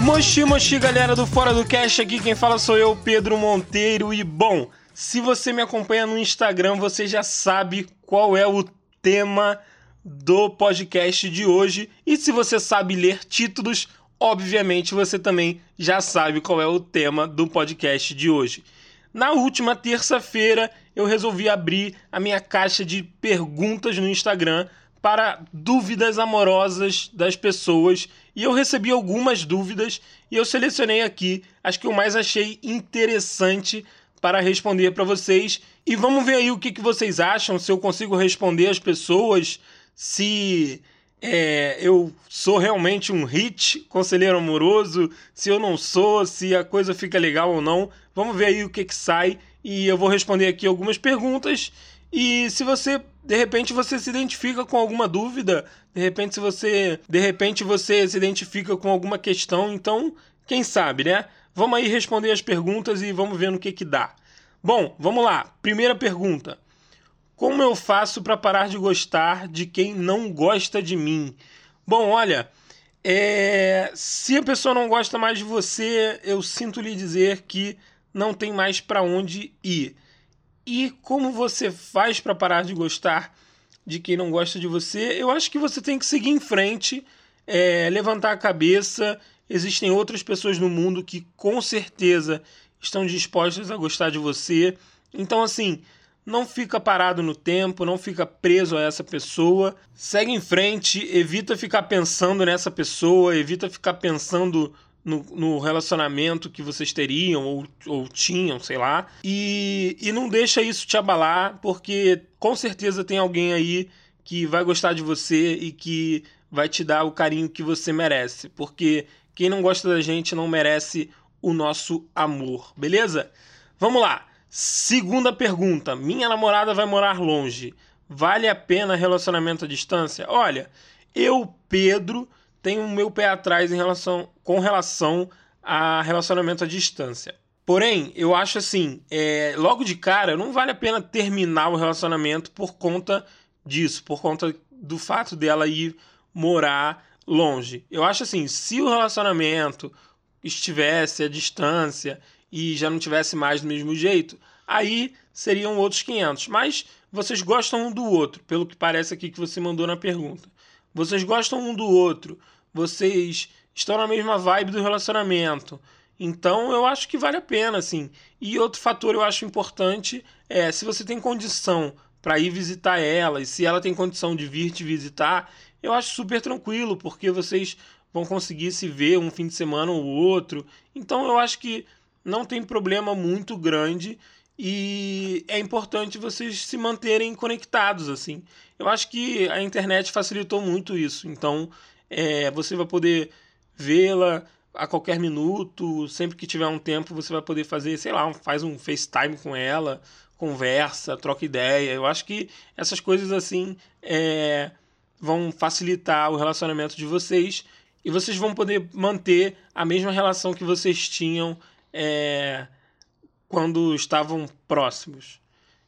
Moshi Moshi galera do Fora do Cash, aqui quem fala sou eu, Pedro Monteiro. E bom, se você me acompanha no Instagram, você já sabe qual é o tema do podcast de hoje. E se você sabe ler títulos, obviamente você também já sabe qual é o tema do podcast de hoje. Na última terça-feira, eu resolvi abrir a minha caixa de perguntas no Instagram para dúvidas amorosas das pessoas. E eu recebi algumas dúvidas e eu selecionei aqui as que eu mais achei interessante para responder para vocês. E vamos ver aí o que, que vocês acham, se eu consigo responder as pessoas, se é, eu sou realmente um hit, conselheiro amoroso, se eu não sou, se a coisa fica legal ou não. Vamos ver aí o que, que sai e eu vou responder aqui algumas perguntas e se você de repente você se identifica com alguma dúvida, de repente se você, de repente você se identifica com alguma questão, então, quem sabe, né? Vamos aí responder as perguntas e vamos ver no que que dá. Bom, vamos lá. Primeira pergunta. Como eu faço para parar de gostar de quem não gosta de mim? Bom, olha, é... se a pessoa não gosta mais de você, eu sinto lhe dizer que não tem mais para onde ir. E como você faz para parar de gostar de quem não gosta de você? Eu acho que você tem que seguir em frente, é, levantar a cabeça. Existem outras pessoas no mundo que com certeza estão dispostas a gostar de você. Então, assim, não fica parado no tempo, não fica preso a essa pessoa. Segue em frente, evita ficar pensando nessa pessoa, evita ficar pensando no, no, relacionamento que vocês teriam ou, ou tinham, sei lá. E, e não deixa isso te abalar, porque com certeza tem alguém aí que vai gostar de você e que vai te dar o carinho que você merece. Porque quem não gosta da gente não merece o nosso amor, beleza? Vamos lá. Segunda pergunta. Minha namorada vai morar longe. Vale a pena relacionamento à distância? Olha, eu, Pedro, tenho o meu pé atrás em relação, com relação a relacionamento à distância. Porém, eu acho assim, é, logo de cara, não vale a pena terminar o relacionamento por conta disso, por conta do fato dela ir morar longe. Eu acho assim, se o relacionamento estivesse à distância e já não tivesse mais do mesmo jeito, aí seriam outros 500. Mas vocês gostam um do outro, pelo que parece aqui que você mandou na pergunta vocês gostam um do outro, vocês estão na mesma vibe do relacionamento. Então eu acho que vale a pena, assim. E outro fator eu acho importante é se você tem condição para ir visitar ela e se ela tem condição de vir te visitar, eu acho super tranquilo, porque vocês vão conseguir se ver um fim de semana ou outro. Então eu acho que não tem problema muito grande e é importante vocês se manterem conectados assim. Eu acho que a internet facilitou muito isso. Então é, você vai poder vê-la a qualquer minuto, sempre que tiver um tempo você vai poder fazer, sei lá, faz um FaceTime com ela, conversa, troca ideia. Eu acho que essas coisas assim é, vão facilitar o relacionamento de vocês e vocês vão poder manter a mesma relação que vocês tinham. É, quando estavam próximos.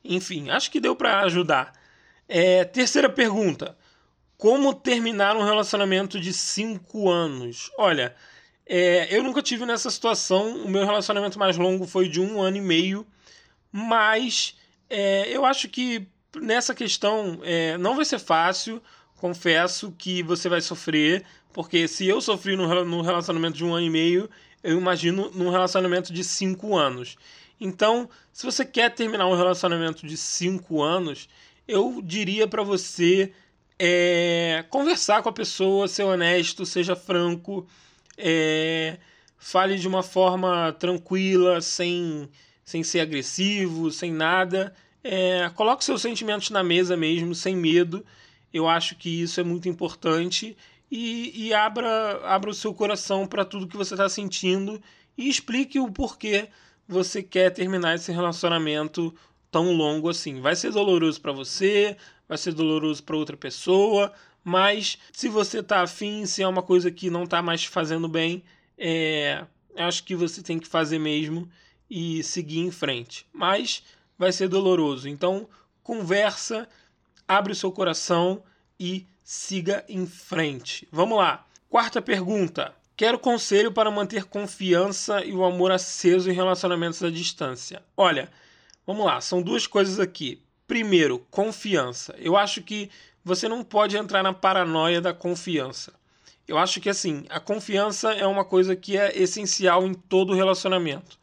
Enfim, acho que deu para ajudar. É, terceira pergunta: Como terminar um relacionamento de cinco anos? Olha, é, eu nunca tive nessa situação. O meu relacionamento mais longo foi de um ano e meio, mas é, eu acho que nessa questão é, não vai ser fácil. Confesso que você vai sofrer, porque se eu sofri no relacionamento de um ano e meio, eu imagino num relacionamento de cinco anos. Então, se você quer terminar um relacionamento de 5 anos, eu diria para você é, conversar com a pessoa, ser honesto, seja franco, é, fale de uma forma tranquila, sem, sem ser agressivo, sem nada. É, coloque seus sentimentos na mesa mesmo, sem medo. Eu acho que isso é muito importante. E, e abra, abra o seu coração para tudo que você está sentindo e explique o porquê você quer terminar esse relacionamento tão longo assim. Vai ser doloroso para você, vai ser doloroso para outra pessoa, mas se você tá afim, se é uma coisa que não tá mais fazendo bem, é, acho que você tem que fazer mesmo e seguir em frente. Mas vai ser doloroso. Então, conversa, abre o seu coração e siga em frente. Vamos lá. Quarta pergunta: Quero conselho para manter confiança e o amor aceso em relacionamentos à distância. Olha, vamos lá, são duas coisas aqui. Primeiro, confiança. Eu acho que você não pode entrar na paranoia da confiança. Eu acho que assim, a confiança é uma coisa que é essencial em todo relacionamento.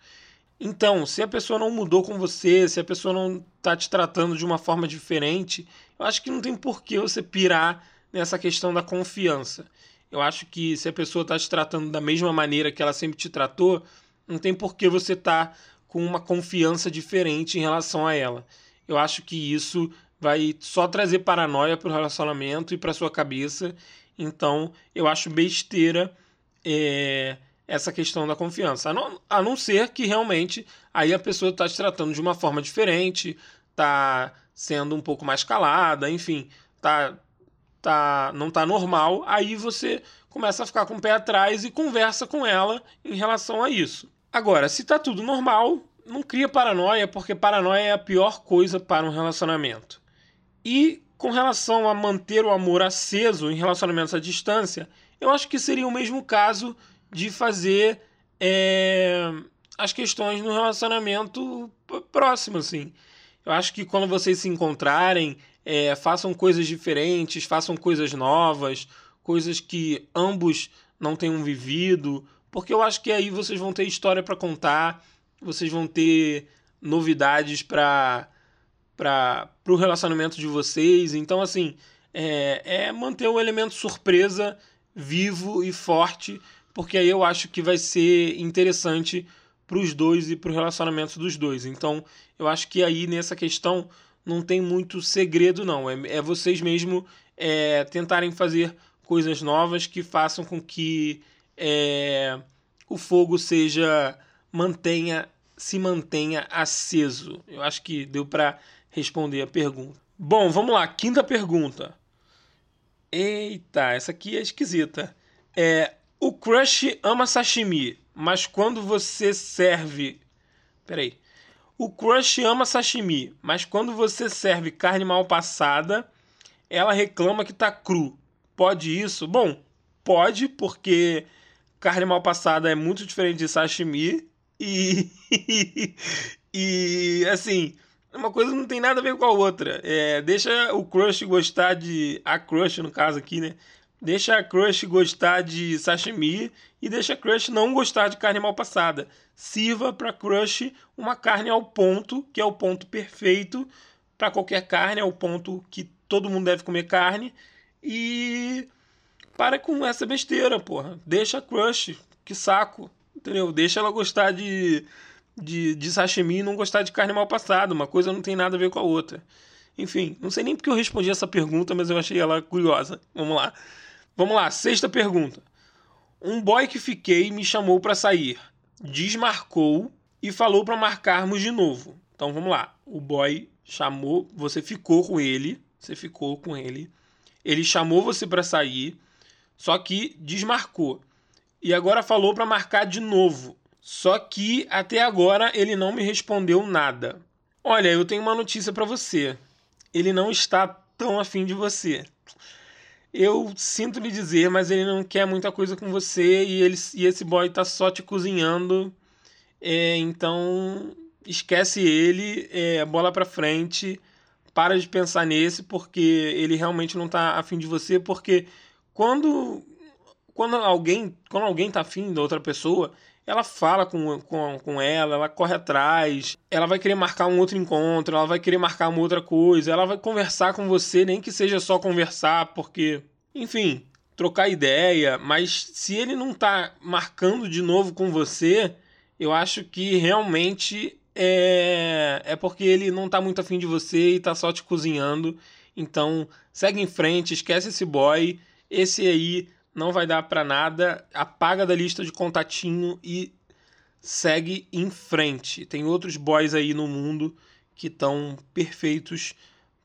Então, se a pessoa não mudou com você, se a pessoa não está te tratando de uma forma diferente, eu acho que não tem por que você pirar nessa questão da confiança. Eu acho que se a pessoa está te tratando da mesma maneira que ela sempre te tratou, não tem por que você estar tá com uma confiança diferente em relação a ela. Eu acho que isso vai só trazer paranoia para o relacionamento e para sua cabeça. Então, eu acho besteira é, essa questão da confiança. A não, a não ser que realmente aí a pessoa está te tratando de uma forma diferente, está sendo um pouco mais calada, enfim, tá, tá, não está normal. Aí você começa a ficar com o pé atrás e conversa com ela em relação a isso. Agora, se está tudo normal, não cria paranoia, porque paranoia é a pior coisa para um relacionamento. E com relação a manter o amor aceso em relacionamentos à distância, eu acho que seria o mesmo caso de fazer é, as questões no relacionamento próximo, assim. Eu acho que quando vocês se encontrarem, é, façam coisas diferentes, façam coisas novas, coisas que ambos não tenham vivido, porque eu acho que aí vocês vão ter história para contar, vocês vão ter novidades para para o relacionamento de vocês. Então, assim, é, é manter o elemento surpresa vivo e forte, porque aí eu acho que vai ser interessante para os dois e para o relacionamento dos dois. Então, eu acho que aí nessa questão não tem muito segredo, não. É, é vocês mesmo é, tentarem fazer coisas novas que façam com que é, o fogo seja mantenha se mantenha aceso. Eu acho que deu para responder a pergunta. Bom, vamos lá, quinta pergunta. Eita, essa aqui é esquisita. É, o crush ama sashimi, mas quando você serve. Peraí. O crush ama sashimi, mas quando você serve carne mal passada, ela reclama que tá cru. Pode isso? Bom, pode, porque carne mal passada é muito diferente de sashimi. E. e assim, uma coisa não tem nada a ver com a outra. É, deixa o crush gostar de. A crush, no caso aqui, né? Deixa a crush gostar de sashimi e deixa a crush não gostar de carne mal passada. Sirva para crush uma carne ao ponto, que é o ponto perfeito para qualquer carne, é o ponto que todo mundo deve comer carne. E para com essa besteira, porra. Deixa a crush, que saco, entendeu? Deixa ela gostar de de, de sashimi e não gostar de carne mal passada. Uma coisa não tem nada a ver com a outra. Enfim, não sei nem porque eu respondi essa pergunta, mas eu achei ela curiosa. Vamos lá. Vamos lá, sexta pergunta. Um boy que fiquei me chamou para sair, desmarcou e falou para marcarmos de novo. Então vamos lá. O boy chamou, você ficou com ele, você ficou com ele. Ele chamou você para sair, só que desmarcou. E agora falou para marcar de novo. Só que até agora ele não me respondeu nada. Olha, eu tenho uma notícia para você. Ele não está tão afim de você. Eu sinto lhe dizer, mas ele não quer muita coisa com você e, ele, e esse boy tá só te cozinhando. É, então esquece ele, é, bola pra frente, para de pensar nesse, porque ele realmente não tá afim de você, porque quando, quando alguém quando alguém tá afim da outra pessoa, ela fala com, com, com ela, ela corre atrás, ela vai querer marcar um outro encontro, ela vai querer marcar uma outra coisa, ela vai conversar com você, nem que seja só conversar, porque, enfim, trocar ideia, mas se ele não tá marcando de novo com você, eu acho que realmente é, é porque ele não tá muito afim de você e tá só te cozinhando. Então, segue em frente, esquece esse boy. Esse aí não vai dar para nada, apaga da lista de contatinho e segue em frente. Tem outros boys aí no mundo que estão perfeitos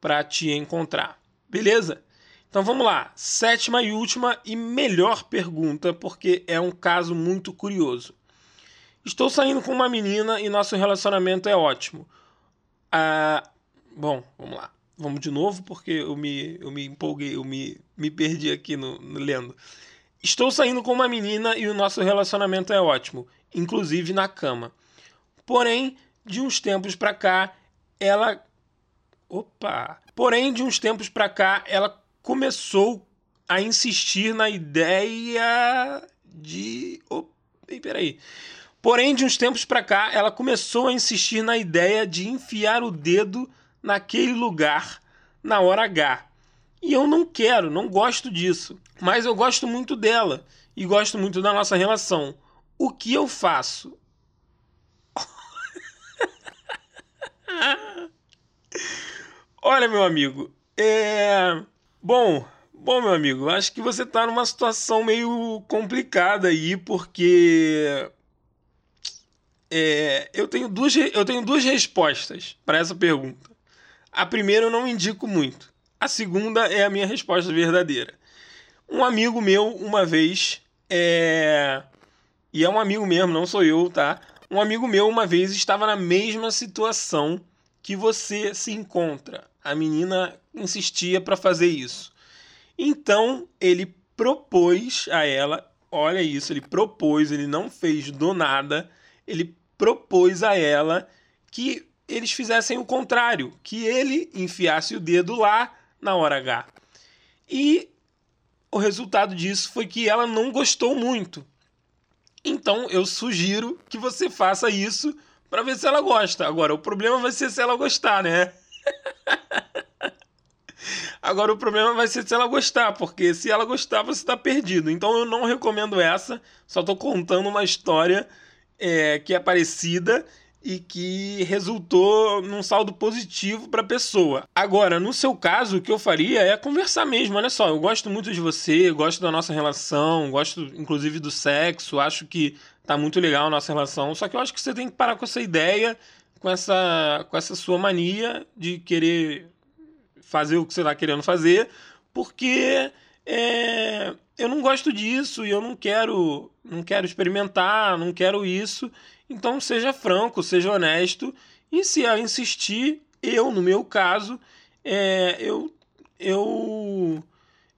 para te encontrar. Beleza? Então vamos lá, sétima e última e melhor pergunta, porque é um caso muito curioso. Estou saindo com uma menina e nosso relacionamento é ótimo. Ah, bom, vamos lá. Vamos de novo, porque eu me, eu me empolguei, eu me, me perdi aqui no, no lendo. Estou saindo com uma menina e o nosso relacionamento é ótimo, inclusive na cama. Porém, de uns tempos pra cá, ela. Opa! Porém, de uns tempos pra cá, ela começou a insistir na ideia de. Opa, peraí. Porém, de uns tempos pra cá, ela começou a insistir na ideia de enfiar o dedo naquele lugar na hora H. E eu não quero, não gosto disso. Mas eu gosto muito dela e gosto muito da nossa relação. O que eu faço? Olha, meu amigo, é. Bom, bom, meu amigo, acho que você tá numa situação meio complicada aí, porque. É, eu, tenho duas, eu tenho duas respostas para essa pergunta. A primeira eu não indico muito. A segunda é a minha resposta verdadeira. Um amigo meu, uma vez, é. E é um amigo mesmo, não sou eu, tá? Um amigo meu, uma vez, estava na mesma situação que você se encontra. A menina insistia para fazer isso. Então ele propôs a ela, olha isso, ele propôs, ele não fez do nada, ele propôs a ela que eles fizessem o contrário, que ele enfiasse o dedo lá na hora H. E o resultado disso foi que ela não gostou muito. Então eu sugiro que você faça isso para ver se ela gosta. Agora, o problema vai ser se ela gostar, né? Agora, o problema vai ser se ela gostar, porque se ela gostar, você está perdido. Então, eu não recomendo essa, só estou contando uma história é, que é parecida e que resultou num saldo positivo para a pessoa. Agora, no seu caso, o que eu faria é conversar mesmo. Olha só, eu gosto muito de você, gosto da nossa relação, gosto inclusive do sexo, acho que tá muito legal a nossa relação. Só que eu acho que você tem que parar com essa ideia, com essa, com essa sua mania de querer fazer o que você está querendo fazer, porque é, eu não gosto disso e eu não quero, não quero experimentar, não quero isso. Então seja franco, seja honesto e se ela insistir, eu no meu caso, é, eu eu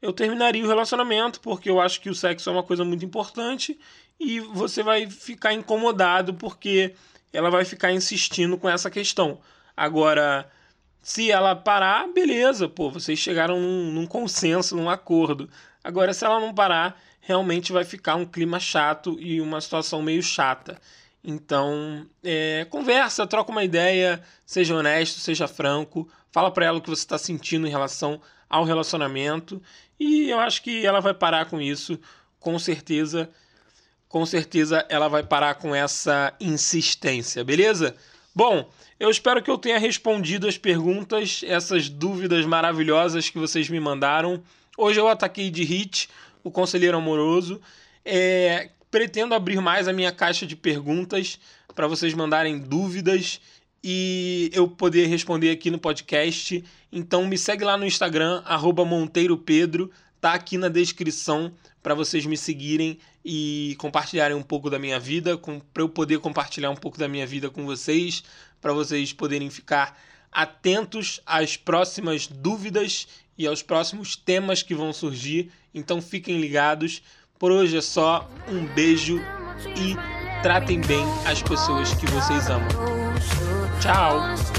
eu terminaria o relacionamento porque eu acho que o sexo é uma coisa muito importante e você vai ficar incomodado porque ela vai ficar insistindo com essa questão. Agora, se ela parar, beleza, pô, vocês chegaram num, num consenso, num acordo. Agora, se ela não parar, realmente vai ficar um clima chato e uma situação meio chata. Então, é, conversa, troca uma ideia, seja honesto, seja franco, fala para ela o que você está sentindo em relação ao relacionamento e eu acho que ela vai parar com isso, com certeza. Com certeza ela vai parar com essa insistência, beleza? Bom, eu espero que eu tenha respondido as perguntas, essas dúvidas maravilhosas que vocês me mandaram. Hoje eu ataquei de hit o conselheiro amoroso. É, pretendo abrir mais a minha caixa de perguntas para vocês mandarem dúvidas e eu poder responder aqui no podcast. Então me segue lá no Instagram, MonteiroPedro, tá aqui na descrição para vocês me seguirem e compartilharem um pouco da minha vida, para eu poder compartilhar um pouco da minha vida com vocês, para vocês poderem ficar atentos às próximas dúvidas e aos próximos temas que vão surgir. Então fiquem ligados. Por hoje é só um beijo e tratem bem as pessoas que vocês amam. Tchau!